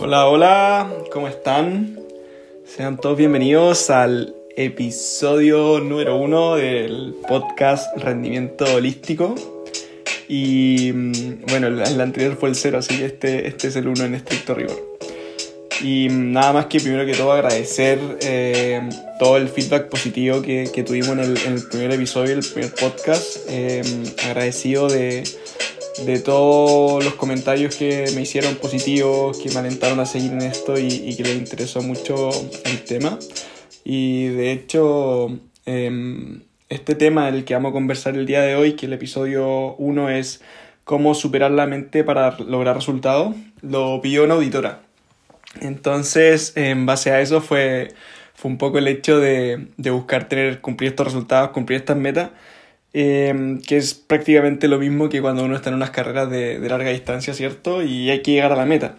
Hola, hola, ¿cómo están? Sean todos bienvenidos al episodio número uno del podcast Rendimiento Holístico. Y mm, bueno, el, anterior fue el cero, así que este, este es el uno en estricto rigor. Y mm, nada más que primero que todo agradecer eh, todo el feedback positivo que, tuvimos en el, primer episodio, el primer podcast. Eh, agradecido de, de todos los comentarios que me hicieron positivos, que me alentaron a seguir en esto y, que les interesó mucho el tema. Y de hecho, em, este tema del que vamos a conversar el día de hoy, que el episodio 1 es cómo superar la mente para lograr resultados, lo pidió una auditora. Entonces, en base a eso fue, fue un poco el hecho de, de buscar tener, cumplir estos resultados, cumplir estas metas Em, que es prácticamente lo mismo que cuando uno está en unas carreras de, larga distancia, ¿cierto? Y hay que llegar a la meta.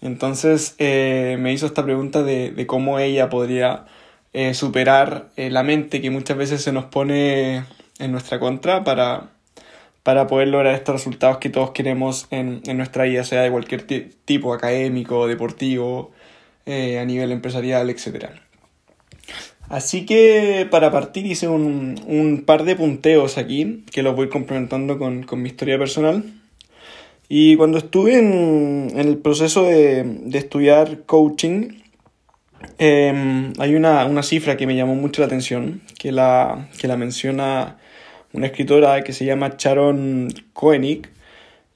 Entonces eh, me hizo esta pregunta de, cómo ella podría eh, superar eh, la mente que muchas veces se nos pone en nuestra contra para, para poder lograr estos resultados que todos queremos en, en nuestra vida, sea de cualquier tipo, académico, deportivo, a nivel empresarial, etc. Así que para partir hice un, par de punteos aquí, que los voy complementando con, mi historia personal. Y cuando estuve en, el proceso de, estudiar coaching, em, hay una, cifra que me llamó mucho la atención, que la, que la menciona una escritora que se llama Sharon Koenig,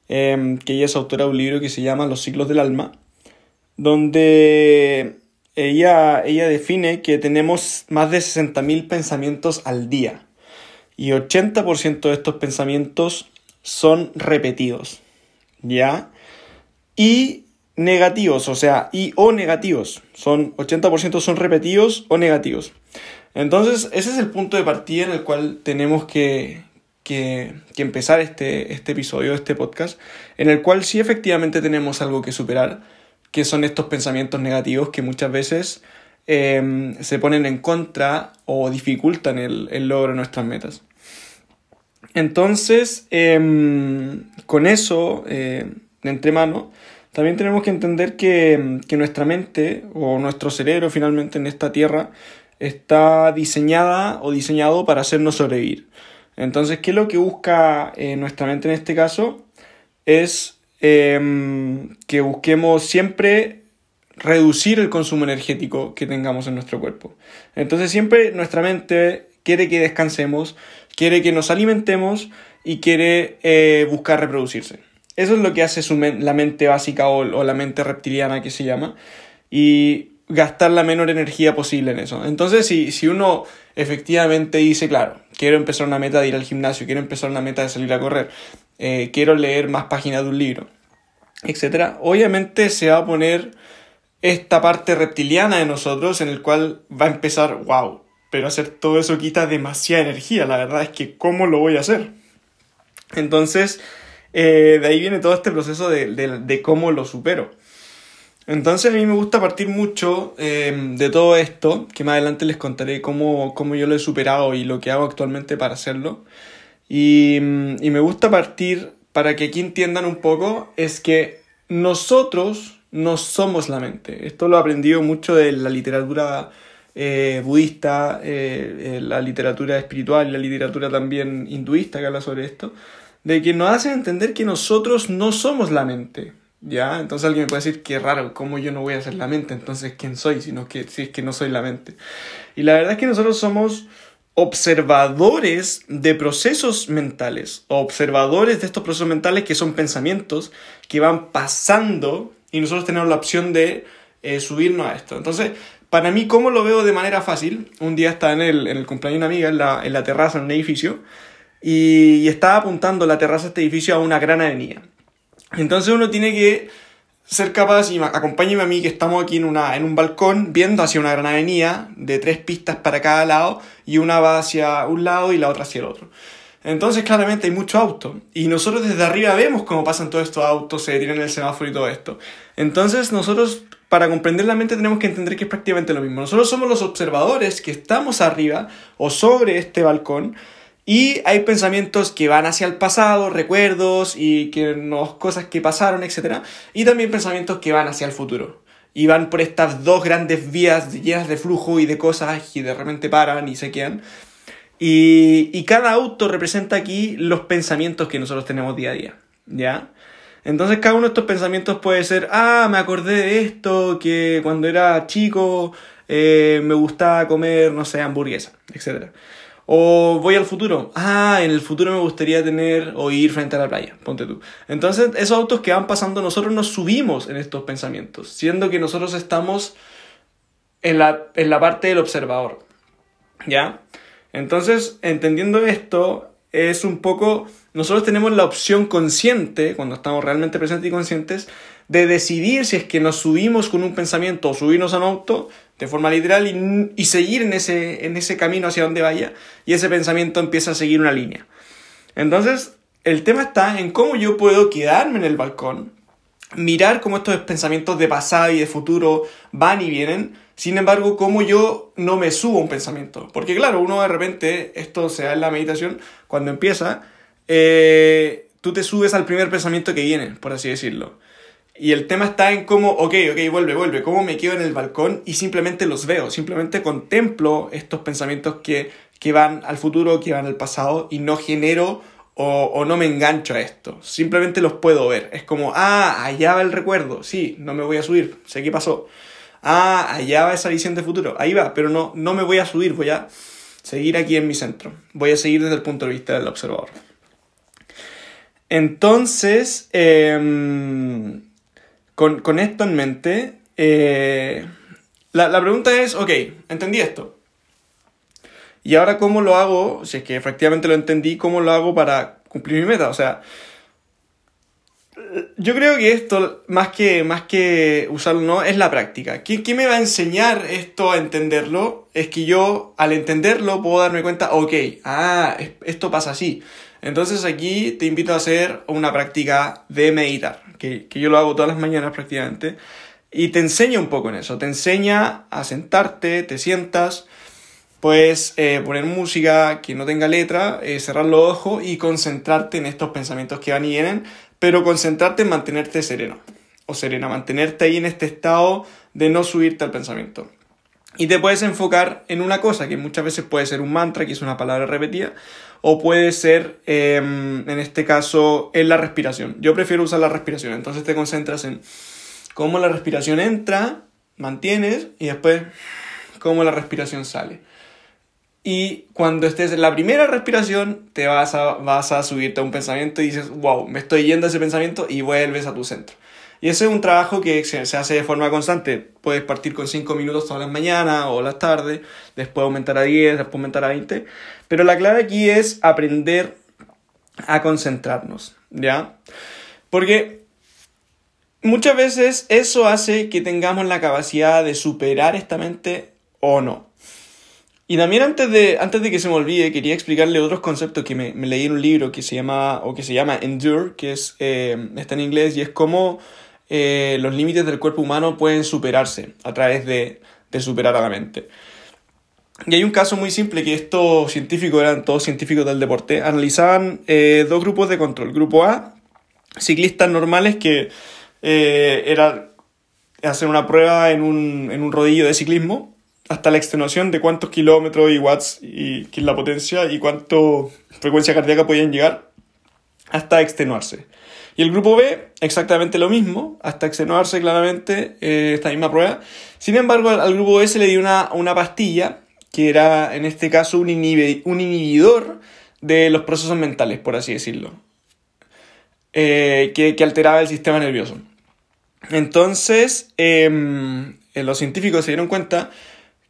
em, que ella es autora de un libro que se llama Los ciclos del alma, donde ella, ella define que tenemos más de 60.000 pensamientos al día y 80% de estos pensamientos son repetidos, ¿ya? Y negativos, o sea, y o negativos, son 80% son repetidos o negativos. Entonces, ese es el punto de partida en el cual tenemos que, que, que empezar este, este episodio, este podcast, en el cual sí efectivamente tenemos algo que superar, que son estos pensamientos negativos que muchas veces em, se ponen en contra o dificultan el, logro de nuestras metas. Entonces, em, con eso eh, de entremano, también tenemos que entender que, nuestra mente o nuestro cerebro finalmente en esta tierra está diseñada o diseñado para hacernos sobrevivir. Entonces, ¿qué es lo que busca eh, nuestra mente en este caso? Es Em, que busquemos siempre reducir el consumo energético que tengamos en nuestro cuerpo. Entonces siempre nuestra mente quiere que descansemos, quiere que nos alimentemos y quiere eh, buscar reproducirse. Eso es lo que hace la mente básica o, la mente reptiliana que se llama. Y gastar la menor energía posible en eso. Entonces, si, si uno efectivamente dice, claro, quiero empezar una meta de ir al gimnasio, quiero empezar una meta de salir a correr, eh, quiero leer más páginas de un libro, etc. Obviamente se va a poner esta parte reptiliana de nosotros en el cual va a empezar, wow, pero hacer todo eso quita demasiada energía, la verdad es que ¿cómo lo voy a hacer? Entonces, eh, de ahí viene todo este proceso de, cómo lo supero. Entonces a mí me gusta partir mucho em, de todo esto, que más adelante les contaré cómo, cómo, yo lo he superado y lo que hago actualmente para hacerlo. Y, y me gusta partir para que aquí entiendan un poco, es que nosotros no somos la mente. Esto lo he aprendido mucho de la literatura eh, budista, eh, eh, la literatura espiritual la literatura también hinduista que habla sobre esto, de que nos hacen entender que nosotros no somos la mente. ¿Ya? Entonces alguien me puede decir, qué raro, ¿cómo yo no voy a ser la mente? Entonces, ¿quién soy? Sino que, si es que no soy la mente. Y la verdad es que nosotros somos observadores de procesos mentales, observadores de estos procesos mentales que son pensamientos que van pasando y nosotros tenemos la opción de eh, subirnos a esto. Entonces, para mí, ¿cómo lo veo de manera fácil? Un día estaba en el, en el cumpleaños de una amiga, en la, en la terraza, en un edificio, y, y estaba apuntando la terraza de este edificio a una gran avenida. Entonces uno tiene que ser capaz, y acompáñeme a mí que estamos aquí en, una, en un balcón viendo hacia una gran avenida de tres pistas para cada lado y una va hacia un lado y la otra hacia el otro. Entonces claramente hay mucho auto y nosotros desde arriba vemos cómo pasan todos estos autos, se detienen en el semáforo y todo esto. Entonces nosotros para comprender la mente tenemos que entender que es prácticamente lo mismo. Nosotros somos los observadores que estamos arriba o sobre este balcón Y hay pensamientos que van hacia el pasado, recuerdos y que nos, cosas que pasaron, etc. Y también pensamientos que van hacia el futuro. Y van por estas dos grandes vías llenas de flujo y de cosas y de repente paran y se quedan. Y, y cada auto representa aquí los pensamientos que nosotros tenemos día a día. ¿Ya? Entonces cada uno de estos pensamientos puede ser, ah, me acordé de esto, que cuando era chico eh, me gustaba comer, no sé, hamburguesa, etc. O voy al futuro. Ah, en el futuro me gustaría tener o ir frente a la playa. Ponte tú. Entonces, esos autos que van pasando, nosotros nos subimos en estos pensamientos, siendo que nosotros estamos en la, en la parte del observador. ¿Ya? Entonces, entendiendo esto, es un poco. Nosotros tenemos la opción consciente, cuando estamos realmente presentes y conscientes, de decidir si es que nos subimos con un pensamiento o subirnos a un auto de forma literal y, seguir en ese, en ese camino hacia donde vaya y ese pensamiento empieza a seguir una línea. Entonces, el tema está en cómo yo puedo quedarme en el balcón, mirar cómo estos pensamientos de pasado y de futuro van y vienen, sin embargo, cómo yo no me subo a un pensamiento. Porque claro, uno de repente, esto se da en la meditación, cuando empieza, eh, tú te subes al primer pensamiento que viene, por así decirlo. Y el tema está en cómo, ok, ok, vuelve, vuelve, cómo me quedo en el balcón y simplemente los veo, simplemente contemplo estos pensamientos que, que van al futuro, que van al pasado y no genero o, o, no me engancho a esto. Simplemente los puedo ver. Es como, ah, allá va el recuerdo, sí, no me voy a subir, sé qué pasó. Ah, allá va esa visión de futuro, ahí va, pero no, no me voy a subir, voy a seguir aquí en mi centro. Voy a seguir desde el punto de vista del observador. Entonces, eh, con, esto en mente, eh, la, la, pregunta es, ok, entendí esto. Y ahora, ¿cómo lo hago? Si es que efectivamente lo entendí, ¿cómo lo hago para cumplir mi meta? O sea, yo creo que esto, más que, más que usarlo, no, es la práctica. ¿Qué, ¿Qué, me va a enseñar esto a entenderlo? Es que yo, al entenderlo, puedo darme cuenta, ok, ah, esto pasa así. Entonces aquí te invito a hacer una práctica de meditar, que, yo lo hago todas las mañanas prácticamente, y te enseña un poco en eso, te enseña a sentarte, te sientas, puedes eh, poner música que no tenga letra, eh, cerrar los ojos y concentrarte en estos pensamientos que van y vienen, pero concentrarte en mantenerte sereno o serena, mantenerte ahí en este estado de no subirte al pensamiento. Y te puedes enfocar en una cosa, que muchas veces puede ser un mantra, que es una palabra repetida, o puede ser, em, en este caso, en la respiración. Yo prefiero usar la respiración, entonces te concentras en cómo la respiración entra, mantienes, y después cómo la respiración sale. Y cuando estés en la primera respiración, te vas a, vas a subirte a un pensamiento y dices, wow, me estoy yendo a ese pensamiento y vuelves a tu centro. Y ese es un trabajo que se, hace de forma constante. Puedes partir con 5 minutos todas las mañanas o las tardes, después aumentar a 10, después aumentar a 20. Pero la clave aquí es aprender a concentrarnos, ¿ya? Porque muchas veces eso hace que tengamos la capacidad de superar esta mente o no. Y también antes de, antes de que se me olvide, quería explicarle otros conceptos que me, leí en un libro que se llama, o que se llama Endure, que es, eh, está en inglés, y es como eh, los límites del cuerpo humano pueden superarse a través de, superar a la mente. Y hay un caso muy simple que estos científicos eran todos científicos del deporte. Analizaban eh, dos grupos de control. Grupo A, ciclistas normales que eh, era hacer una prueba en un, en un rodillo de ciclismo hasta la extenuación de cuántos kilómetros y watts y que es la potencia y cuánto frecuencia cardíaca podían llegar hasta extenuarse. Y el grupo B, exactamente lo mismo, hasta extenuarse claramente eh, esta misma prueba. Sin embargo, al, grupo B se le dio una, una, pastilla que era, en este caso, un, un inhibidor de los procesos mentales, por así decirlo, eh, que, que, alteraba el sistema nervioso. Entonces, em, los científicos se dieron cuenta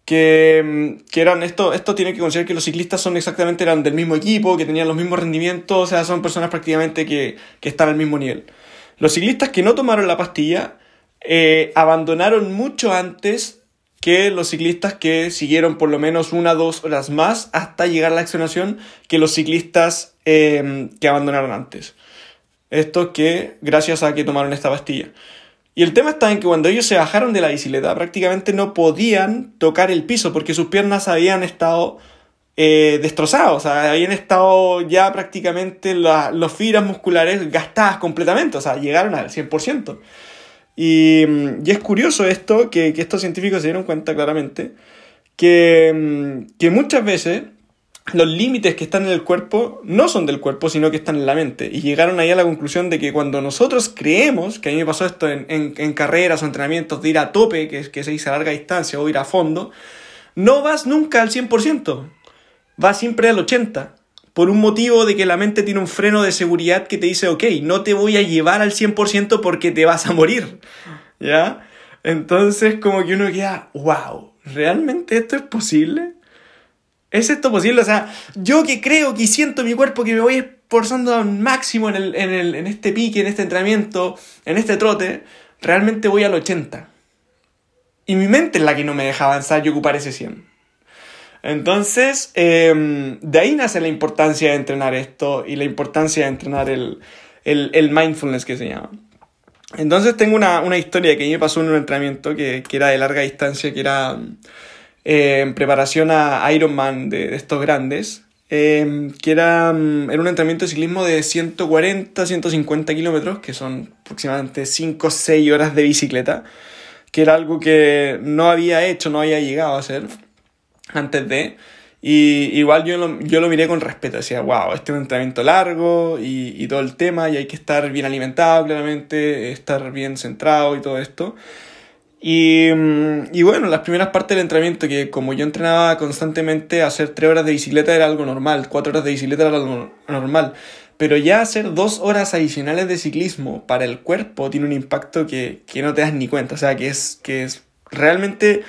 que, que, eran esto, esto tiene que considerar que los ciclistas son exactamente eran del mismo equipo, que tenían los mismos rendimientos, o sea, son personas prácticamente que, que están al mismo nivel. Los ciclistas que no tomaron la pastilla eh, abandonaron mucho antes que los ciclistas que siguieron por lo menos una o dos horas más hasta llegar a la accionación que los ciclistas eh, que abandonaron antes. Esto que gracias a que tomaron esta pastilla. Y el tema está en que cuando ellos se bajaron de la bicicleta prácticamente no podían tocar el piso porque sus piernas habían estado eh, destrozados, o sea, habían estado ya prácticamente las fibras musculares gastadas completamente, o sea, llegaron al 100%. Y, y es curioso esto, que, que, estos científicos se dieron cuenta claramente, que, que muchas veces los límites que están en el cuerpo no son del cuerpo, sino que están en la mente. Y llegaron ahí a la conclusión de que cuando nosotros creemos, que a mí me pasó esto en, en, carreras o entrenamientos, de ir a tope, que, que se dice a larga distancia, o ir a fondo, no vas nunca al 100%, vas siempre al 80%. Por un motivo de que la mente tiene un freno de seguridad que te dice, ok, no te voy a llevar al 100% porque te vas a morir. ¿Ya? Entonces como que uno queda, wow, ¿realmente esto es posible? ¿Es esto posible? O sea, yo que creo que siento mi cuerpo que me voy esforzando al máximo en, el, en, el, en este pique, en este entrenamiento, en este trote, realmente voy al 80. Y mi mente es la que no me deja avanzar y ocupar ese 100. Entonces, em, de ahí nace la importancia de entrenar esto y la importancia de entrenar el, el, el mindfulness que se llama. Entonces tengo una, una, historia que a mí me pasó en un entrenamiento que, que era de larga distancia, que era eh, en preparación a Ironman de, de estos grandes, eh, que era, mm, era, un entrenamiento de ciclismo de 140, 150 kilómetros, que son aproximadamente 5 o 6 horas de bicicleta, que era algo que no había hecho, no había llegado a hacer antes de... Y igual yo lo, yo lo miré con respeto, decía, wow, este es un entrenamiento largo y, y todo el tema, y hay que estar bien alimentado, claramente, estar bien centrado y todo esto. Y, y, bueno, las primeras partes del entrenamiento, que como yo entrenaba constantemente, hacer tres horas de bicicleta era algo normal, cuatro horas de bicicleta era algo normal. Pero ya hacer dos horas adicionales de ciclismo para el cuerpo tiene un impacto que, que no te das ni cuenta. O sea, que es, que es realmente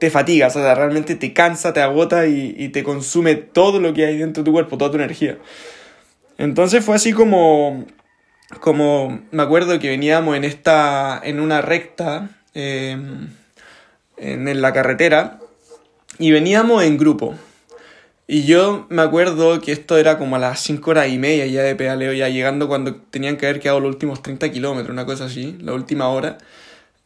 te fatiga, o sea, realmente te cansa, te agota y, y te consume todo lo que hay dentro de tu cuerpo, toda tu energía. Entonces fue así como, como me acuerdo que veníamos en esta, en una recta Em, en la carretera y veníamos en grupo. Y yo me acuerdo que esto era como a las 5 horas y media ya de pedaleo, ya llegando cuando tenían que haber quedado los últimos 30 kilómetros, una cosa así, la última hora.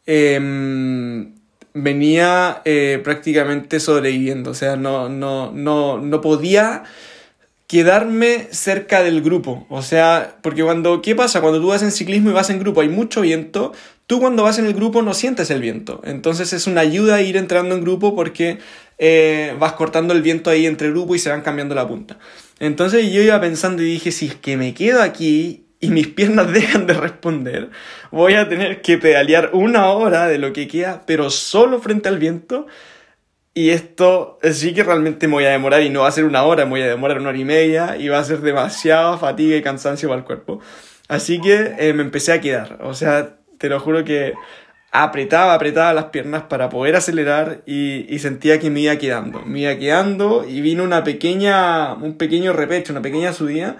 Em, venía eh, prácticamente sobreviviendo, o sea, no, no, no, no podía quedarme cerca del grupo. O sea, porque cuando, ¿qué pasa? Cuando tú vas en ciclismo y vas en grupo, hay mucho viento, tú cuando vas en el grupo no sientes el viento. Entonces es una ayuda ir entrando en grupo porque eh, vas cortando el viento ahí entre grupo y se van cambiando la punta. Entonces yo iba pensando y dije, si es que me quedo aquí y mis piernas dejan de responder, voy a tener que pedalear una hora de lo que queda, pero solo frente al viento y esto sí que realmente me voy a demorar y no va a ser una hora, me voy a demorar una hora y media y va a ser demasiada fatiga y cansancio para el cuerpo. Así que eh, me empecé a quedar. O sea, te lo juro que apretaba, apretaba las piernas para poder acelerar y, y, sentía que me iba quedando. Me iba quedando y vino una pequeña, un pequeño repecho, una pequeña subida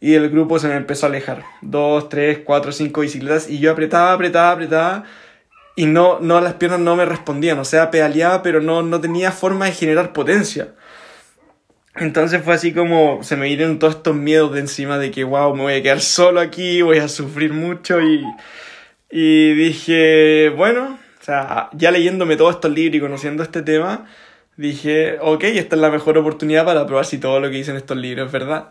y el grupo se me empezó a alejar. Dos, tres, cuatro, cinco bicicletas y yo apretaba, apretaba, apretaba y no, no, las piernas no me respondían, o sea, pedaleaba, pero no, no tenía forma de generar potencia. Entonces fue así como se me vinieron todos estos miedos de encima de que, wow, me voy a quedar solo aquí, voy a sufrir mucho y, y dije, bueno, o sea, ya leyéndome todos estos libros y conociendo este tema, dije, ok, esta es la mejor oportunidad para probar si todo lo que dicen estos libros es verdad.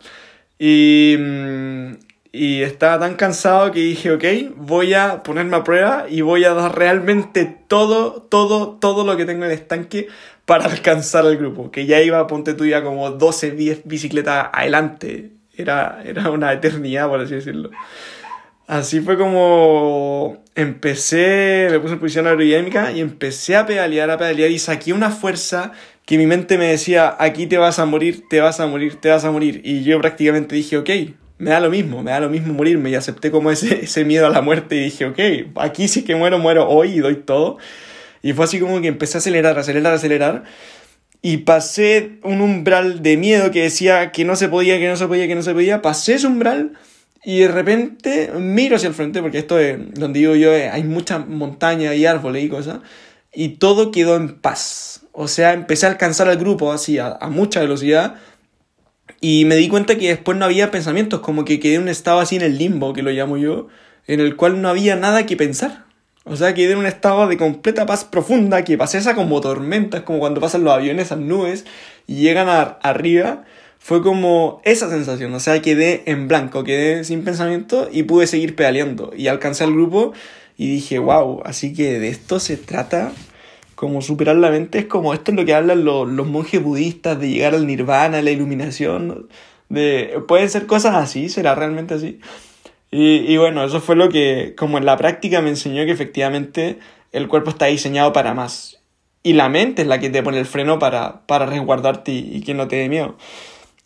Y, mm, y estaba tan cansado que dije, ok, voy a ponerme a prueba y voy a dar realmente todo, todo, todo lo que tengo en el estanque para alcanzar al grupo. Que ya iba, ponte tú ya como 12, 10 bicicletas adelante. Era, era una eternidad, por así decirlo. Así fue como empecé, me puse en posición aerodinámica y empecé a pedalear, a pedalear y saqué una fuerza que mi mente me decía, aquí te vas a morir, te vas a morir, te vas a morir. Y yo prácticamente dije, ok, me da lo mismo, me da lo mismo morirme y acepté como ese, ese miedo a la muerte y dije, ok, aquí sí que muero, muero hoy y doy todo. Y fue así como que empecé a acelerar, acelerar, acelerar. Y pasé un umbral de miedo que decía que no se podía, que no se podía, que no se podía. Pasé ese umbral y de repente miro hacia el frente, porque esto es donde digo yo, hay mucha montaña y árboles y cosas. Y todo quedó en paz. O sea, empecé a alcanzar al grupo así a, mucha velocidad y me di cuenta que después no había pensamientos, como que quedé en un estado así en el limbo, que lo llamo yo, en el cual no había nada que pensar. O sea, quedé en un estado de completa paz profunda, que pasé esa como tormenta, es como cuando pasan los aviones, esas nubes, y llegan a, arriba. Fue como esa sensación, o sea, quedé en blanco, quedé sin pensamiento y pude seguir pedaleando. Y alcancé al grupo y dije, wow, así que de esto se trata como superar la mente, es como esto es lo que hablan los, los monjes budistas, de llegar al nirvana, la iluminación, de, pueden ser cosas así, será realmente así. Y, y, bueno, eso fue lo que, como en la práctica, me enseñó que efectivamente el cuerpo está diseñado para más. Y la mente es la que te pone el freno para, para resguardarte y, que no te dé miedo.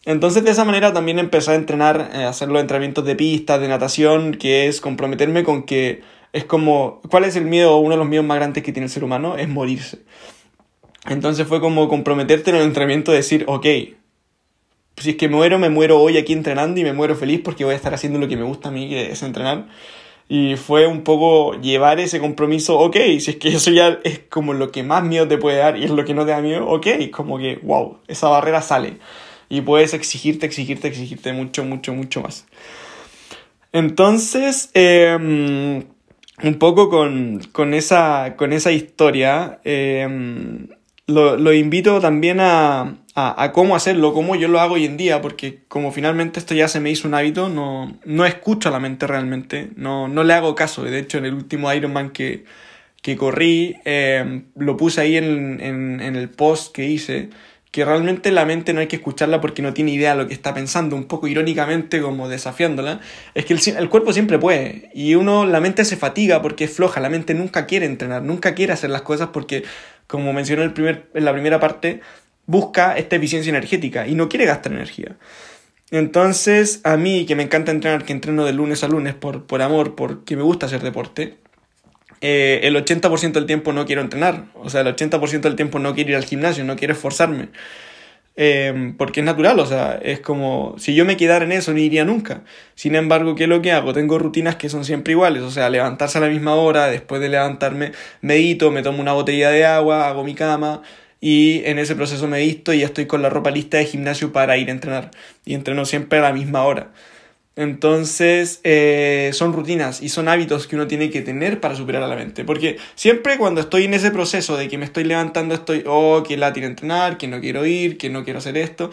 Entonces de esa manera también empecé a entrenar, a eh, hacer los entrenamientos de pistas, de natación, que es comprometerme con que es como, ¿cuál es el miedo, uno de los miedos más grandes que tiene el ser humano? Es morirse. Entonces fue como comprometerte en el entrenamiento, decir, ok, si es que muero, me muero hoy aquí entrenando y me muero feliz porque voy a estar haciendo lo que me gusta a mí, que es entrenar. Y fue un poco llevar ese compromiso, ok, si es que eso ya es como lo que más miedo te puede dar y es lo que no te da miedo, ok, como que, wow, esa barrera sale. Y puedes exigirte, exigirte, exigirte mucho, mucho, mucho más. Entonces, em, un poco con, con, esa, con esa historia, em, lo, lo, invito también a, a, cómo hacerlo, cómo yo lo hago hoy en día, porque como finalmente esto ya se me hizo un hábito, no, no escucho a la mente realmente, no, no le hago caso. De hecho, en el último Ironman que, que corrí, eh, lo puse ahí en, en, el post que hice, que realmente la mente no hay que escucharla porque no tiene idea de lo que está pensando, un poco irónicamente como desafiándola, es que el, el, cuerpo siempre puede y uno, la mente se fatiga porque es floja, la mente nunca quiere entrenar, nunca quiere hacer las cosas porque, como mencioné el primer, en la primera parte, busca esta eficiencia energética y no quiere gastar energía. Entonces, a mí que me encanta entrenar, que entreno de lunes a lunes por, por amor, porque me gusta hacer deporte, eh, el 80% del tiempo no quiero entrenar. O sea, el 80% del tiempo no quiero ir al gimnasio, no quiero esforzarme. Eh, porque es natural, o sea, es como si yo me quedara en eso, no iría nunca. Sin embargo, ¿qué es lo que hago? Tengo rutinas que son siempre iguales, o sea, levantarse a la misma hora, después de levantarme, medito, me tomo una botella de agua, hago mi cama, y en ese proceso me visto y ya estoy con la ropa lista de gimnasio para ir a entrenar y entreno siempre a la misma hora. Entonces eh, son rutinas y son hábitos que uno tiene que tener para superar a la mente. Porque siempre cuando estoy en ese proceso de que me estoy levantando estoy, oh, que la tiene entrenar, que no quiero ir, que no quiero hacer esto.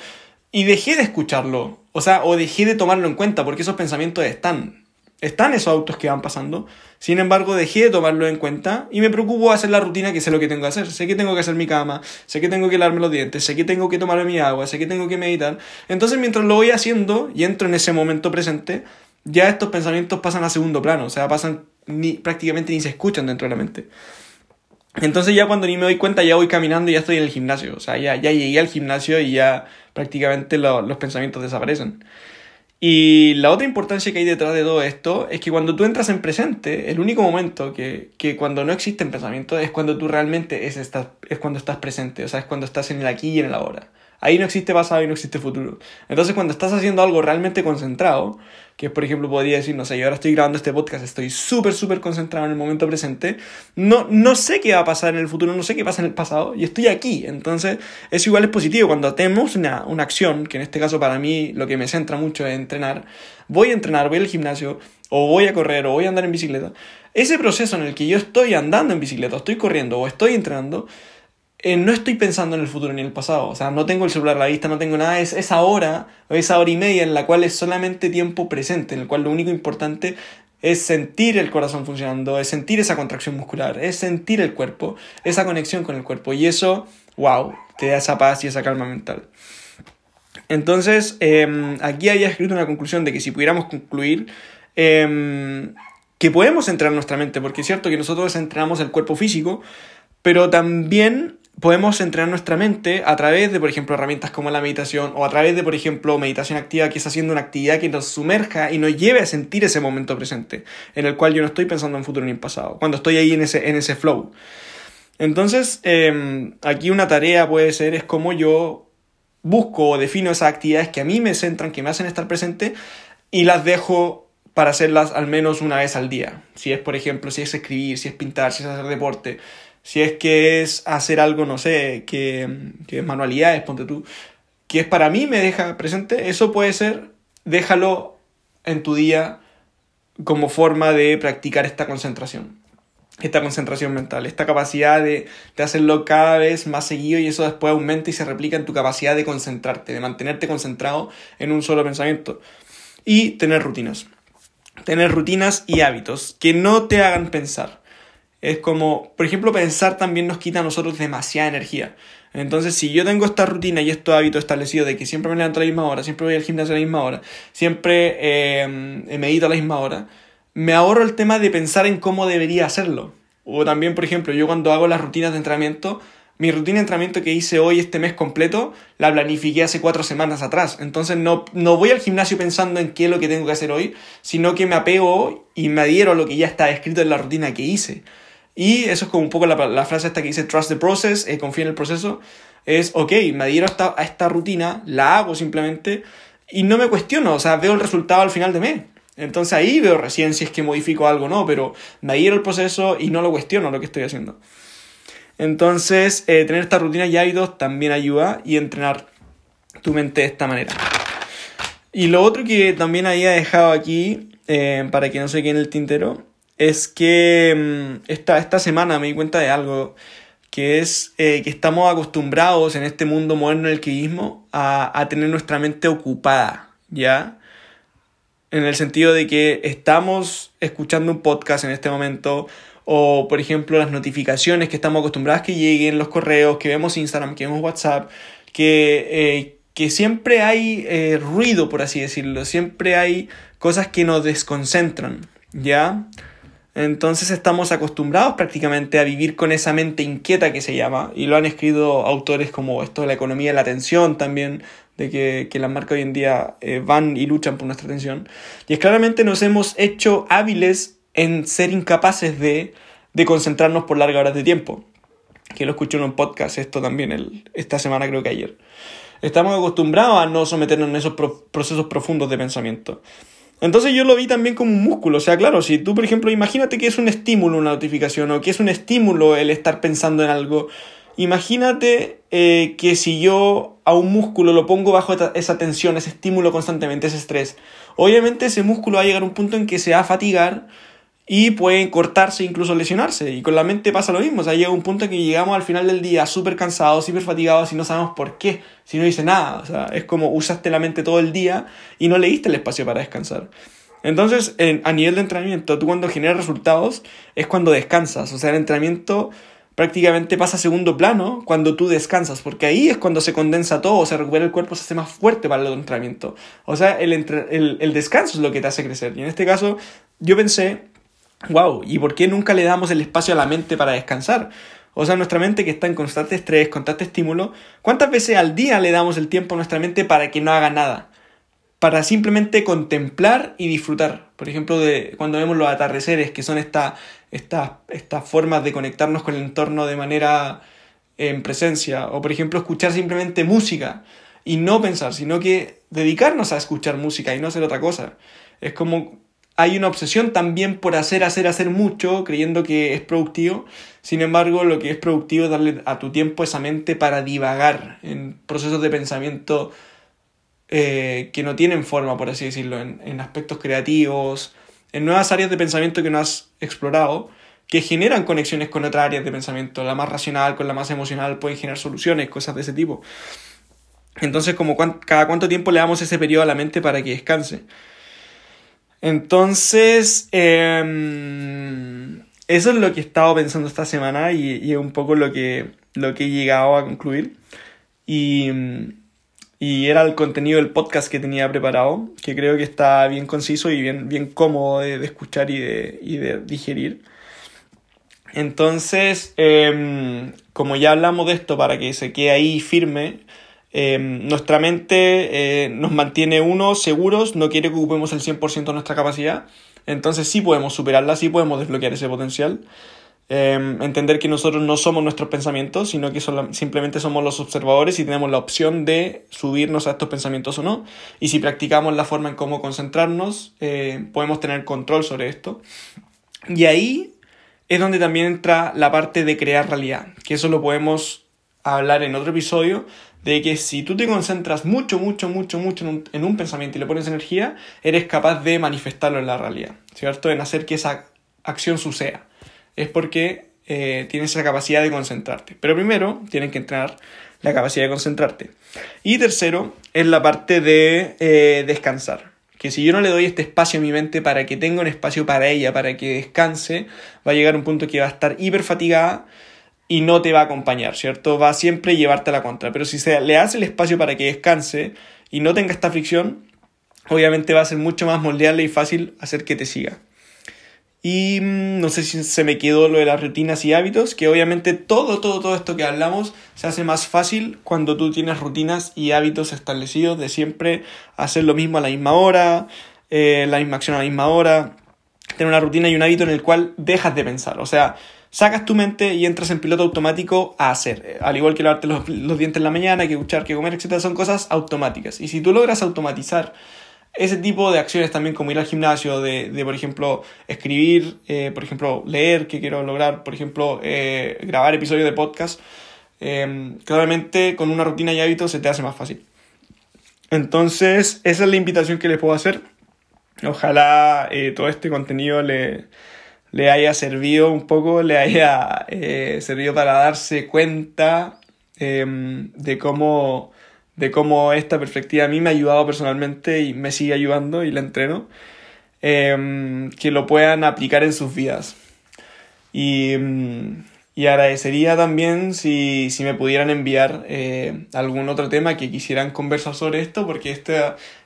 Y dejé de escucharlo. O sea, o dejé de tomarlo en cuenta porque esos pensamientos están. Están esos autos que van pasando. Sin embargo, dejé de tomarlo en cuenta y me preocupo hacer la rutina que sé lo que tengo que hacer. Sé que tengo que hacer mi cama, sé que tengo que lavarme los dientes, sé que tengo que tomarme mi agua, sé que tengo que meditar. Entonces, mientras lo voy haciendo y entro en ese momento presente, ya estos pensamientos pasan a segundo plano, o sea, pasan ni, prácticamente ni se escuchan dentro de la mente. Entonces ya cuando ni me doy cuenta ya voy caminando y ya estoy en el gimnasio, o sea, ya, ya llegué al gimnasio y ya prácticamente los pensamientos desaparecen. Y la otra importancia que hay detrás de todo esto es que cuando tú entras en presente, el único momento que, que cuando no existen pensamientos es cuando tú realmente es, estás, es cuando estás presente, o sea, es cuando estás en el aquí y en el ahora. Ahí no existe pasado y no existe futuro. Entonces, cuando estás haciendo algo realmente concentrado, que por ejemplo podría decir, no sé, yo ahora estoy grabando este podcast, estoy súper, súper concentrado en el momento presente, no, no sé qué va a pasar en el futuro, no sé qué pasa en el pasado, y estoy aquí. Entonces, eso igual es positivo. Cuando tenemos una, una acción, que en este caso para mí lo que me centra mucho es entrenar, voy a entrenar, voy al gimnasio, o voy a correr, o voy a andar en bicicleta, ese proceso en el que yo estoy andando en bicicleta, estoy corriendo, o estoy entrenando, eh, no estoy pensando en el futuro ni en el pasado. O sea, no tengo el celular a la vista, no tengo nada. Es esa hora esa hora y media en la cual es solamente tiempo presente, en el cual lo único importante es sentir el corazón funcionando, es sentir esa contracción muscular, es sentir el cuerpo, esa conexión con el cuerpo. Y eso, wow, te da esa paz y esa calma mental. Entonces, em, aquí había escrito una conclusión de que si pudiéramos concluir, em, que podemos entrenar nuestra mente, porque es cierto que nosotros entrenamos el cuerpo físico, pero también podemos entrenar nuestra mente a través de, por ejemplo, herramientas como la meditación o a través de, por ejemplo, meditación activa, que es haciendo una actividad que nos sumerja y nos lleve a sentir ese momento presente, en el cual yo no estoy pensando en futuro ni en pasado, cuando estoy ahí en ese, en ese flow. Entonces, em, aquí una tarea puede ser, es como yo busco o defino esas actividades que a mí me centran, que me hacen estar presente, y las dejo para hacerlas al menos una vez al día. Si es, por ejemplo, si es escribir, si es pintar, si es hacer deporte, si es que es hacer algo, no sé, que, que es manualidades, ponte tú, que es para mí me deja presente, eso puede ser, déjalo en tu día como forma de practicar esta concentración. esta concentración mental, esta capacidad de, de, hacerlo cada vez más seguido y eso después aumenta y se replica en tu capacidad de concentrarte, de mantenerte concentrado en un solo pensamiento. Y tener rutinas. Tener rutinas y hábitos que no te hagan pensar. Es como, por ejemplo, pensar también nos quita a nosotros demasiada energía. Entonces, si yo tengo esta rutina y estos hábitos establecidos de que siempre me levanto a la misma hora, siempre voy al gimnasio a la misma hora, siempre eh, medito a la misma hora, me ahorro el tema de pensar en cómo debería hacerlo. O también, por ejemplo, yo cuando hago las rutinas de entrenamiento, mi rutina de entrenamiento que hice hoy este mes completo, la planifiqué hace cuatro semanas atrás. Entonces no, no voy al gimnasio pensando en qué es lo que tengo que hacer hoy, sino que me apego y me adhiero a lo que ya está escrito en la rutina que hice. Y eso es como un poco la, frase esta que dice trust the process, eh, confía en el proceso. Es, ok, me adhiero a esta, a esta rutina, la hago simplemente y no me cuestiono, o sea, veo el resultado al final de mes. Entonces ahí veo recién si es que modifico algo o no, pero me adhiero al proceso y no lo cuestiono lo que estoy haciendo. Entonces, eh, tener esta rutina y hábitos también ayuda y entrenar tu mente de esta manera. Y lo otro que también había dejado aquí, eh, para que no se quede en el tintero, es que mm, esta, esta semana me di cuenta de algo, que es eh, que estamos acostumbrados en este mundo moderno del que a, a tener nuestra mente ocupada, ¿ya? En el sentido de que estamos escuchando un podcast en este momento, o por ejemplo las notificaciones que estamos acostumbrados que lleguen, los correos, que vemos Instagram, que vemos WhatsApp, que, eh, que siempre hay eh, ruido, por así decirlo, siempre hay cosas que nos desconcentran, ¿ya? Entonces estamos acostumbrados prácticamente a vivir con esa mente inquieta que se llama, y lo han escrito autores como esto de la economía de la atención también, de que, que las marcas hoy en día eh, van y luchan por nuestra atención. Y es claramente nos hemos hecho hábiles en ser incapaces de, de concentrarnos por largas horas de tiempo. Que lo escuché en un podcast esto también el, esta semana, creo que ayer. Estamos acostumbrados a no someternos en esos procesos profundos de pensamiento. Entonces yo lo vi también como un músculo. O sea, claro, si tú, por ejemplo, imagínate que es un estímulo una notificación o que es un estímulo el estar pensando en algo. Imagínate eh, que si yo a un músculo lo pongo bajo esa tensión, ese estímulo constantemente, ese estrés, obviamente ese músculo va a llegar a un punto en que se va a fatigar y pueden cortarse, incluso lesionarse. Y con la mente pasa lo mismo. O sea, llega un punto en que llegamos al final del día súper cansados, súper fatigados y no sabemos por qué, si no dice nada. O sea, es como usaste la mente todo el día y no le diste el espacio para descansar. Entonces, a nivel de entrenamiento, tú cuando generas resultados es cuando descansas. O sea, el entrenamiento prácticamente pasa a segundo plano cuando tú descansas, porque ahí es cuando se condensa todo, se recupera el cuerpo, se hace más fuerte para el entrenamiento. O sea, el, el, el descanso es lo que te hace crecer. Y en este caso, yo pensé wow, ¿y por qué nunca le damos el espacio a la mente para descansar? O sea, nuestra mente que está en constante estrés, constante estímulo, ¿cuántas veces al día le damos el tiempo a nuestra mente para que no haga nada? Para simplemente contemplar y disfrutar. Por ejemplo, de cuando vemos los atardeceres, que son estas esta, formas de conectarnos con el entorno de manera en presencia. O por ejemplo, escuchar simplemente música y no pensar, sino que dedicarnos a escuchar música y no hacer otra cosa. Es como hay una obsesión también por hacer, hacer, hacer mucho, creyendo que es productivo. Sin embargo, lo que es productivo es darle a tu tiempo esa mente para divagar en procesos de pensamiento eh, que no tienen forma, por así decirlo, en, aspectos creativos, en nuevas áreas de pensamiento que no has explorado, que generan conexiones con otras áreas de pensamiento. La más racional con la más emocional pueden generar soluciones, cosas de ese tipo. Entonces, como cada cuánto tiempo le damos ese periodo a la mente para que descanse. Entonces, em, eso es lo que he estado pensando esta semana y, es un poco lo que, lo que he llegado a concluir. Y, y, era el contenido del podcast que tenía preparado, que creo que está bien conciso y bien, bien cómodo de, escuchar y de, y de, digerir. Entonces, em, como ya hablamos de esto, para que se quede ahí firme, Em, nuestra mente eh, nos mantiene, uno, seguros, no quiere que ocupemos el 100% de nuestra capacidad, entonces sí podemos superarla, sí podemos desbloquear ese potencial. Em, entender que nosotros no somos nuestros pensamientos, sino que simplemente somos los observadores y tenemos la opción de subirnos a estos pensamientos o no. Y si practicamos la forma en cómo concentrarnos, eh, podemos tener control sobre esto. Y ahí es donde también entra la parte de crear realidad, que eso lo podemos hablar en otro episodio, de que si tú te concentras mucho, mucho, mucho, mucho en un, pensamiento y le pones energía, eres capaz de manifestarlo en la realidad, ¿cierto? En hacer que esa acción suceda. es porque eh, tienes esa capacidad de concentrarte. Pero primero tienen que entrenar la capacidad de concentrarte. Y tercero es la parte de eh, descansar. Que si yo no le doy este espacio a mi mente para que tenga un espacio para ella, para que descanse, va a llegar un punto que va a estar hiper fatigada y no te va a acompañar, ¿cierto? Va a siempre llevarte a la contra. Pero si se le hace el espacio para que descanse y no tenga esta fricción, obviamente va a ser mucho más moldeable y fácil hacer que te siga. Y mm, no sé si se me quedó lo de las rutinas y hábitos, que obviamente todo, todo, todo esto que hablamos se hace más fácil cuando tú tienes rutinas y hábitos establecidos de siempre hacer lo mismo a la misma hora, eh, la misma acción a la misma hora, tener una rutina y un hábito en el cual dejas de pensar. O sea, sacas tu mente y entras en piloto automático a hacer. Al igual que lavarte los, los dientes en la mañana, que escuchar, que comer, etc. Son cosas automáticas. Y si tú logras automatizar ese tipo de acciones también como ir al gimnasio, de, por ejemplo, escribir, eh, por ejemplo, leer, que quiero lograr, por ejemplo, eh, grabar episodios de podcast, em, claramente con una rutina y hábitos se te hace más fácil. Entonces, esa es la invitación que les puedo hacer. Ojalá eh, todo este contenido le, le, haya servido un poco, le haya servido para darse cuenta em, de cómo de cómo esta perspectiva a mí me ha ayudado personalmente y me sigue ayudando y la entreno, em, que lo puedan aplicar en sus vidas. Y, em, y agradecería también si, si, me pudieran enviar eh, algún otro tema que quisieran conversar sobre esto, porque este,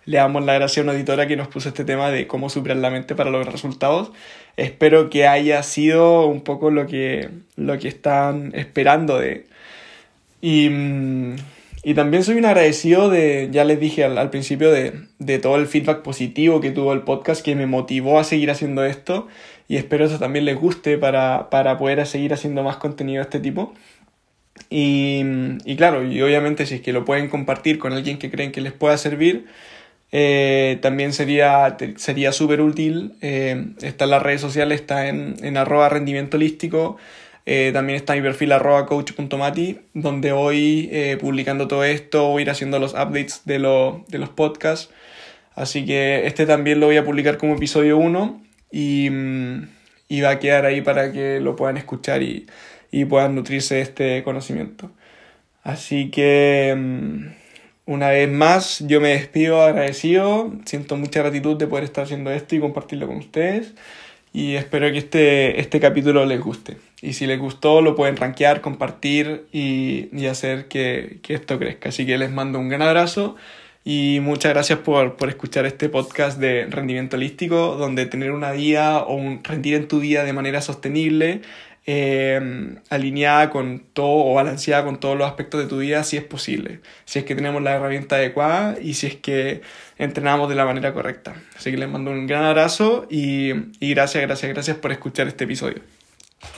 le damos la gracia a una editora que nos puso este tema de cómo superar la mente para lograr resultados. Espero que haya sido un poco lo que, lo que están esperando de... Y, em, y también soy un agradecido de, ya les dije al, principio, de, de, todo el feedback positivo que tuvo el podcast que me motivó a seguir haciendo esto y espero eso también les guste para, para poder seguir haciendo más contenido de este tipo. Y, y, claro, y obviamente si es que lo pueden compartir con alguien que creen que les pueda servir, eh, también sería sería súper útil. Eh, está en las redes sociales, está en, en arroba rendimiento holístico. Eh, también está mi perfil arroba coach.mati, donde voy eh, publicando todo esto, voy a ir haciendo los updates de, de los podcasts. Así que este también lo voy a publicar como episodio 1 y, y, va a quedar ahí para que lo puedan escuchar y, y puedan nutrirse de este conocimiento. Así que mm, una vez más yo me despido agradecido, siento mucha gratitud de poder estar haciendo esto y compartirlo con ustedes y espero que este, este capítulo les guste. Y si les gustó, lo pueden rankear, compartir y, y hacer que, que, esto crezca. Así que les mando un gran abrazo y muchas gracias por, por escuchar este podcast de rendimiento holístico, donde tener una vida o un, rendir en tu día de manera sostenible eh, alineada con todo o balanceada con todos los aspectos de tu vida si es posible, si es que tenemos la herramienta adecuada y si es que entrenamos de la manera correcta. Así que les mando un gran abrazo y, y gracias, gracias, gracias por escuchar este episodio.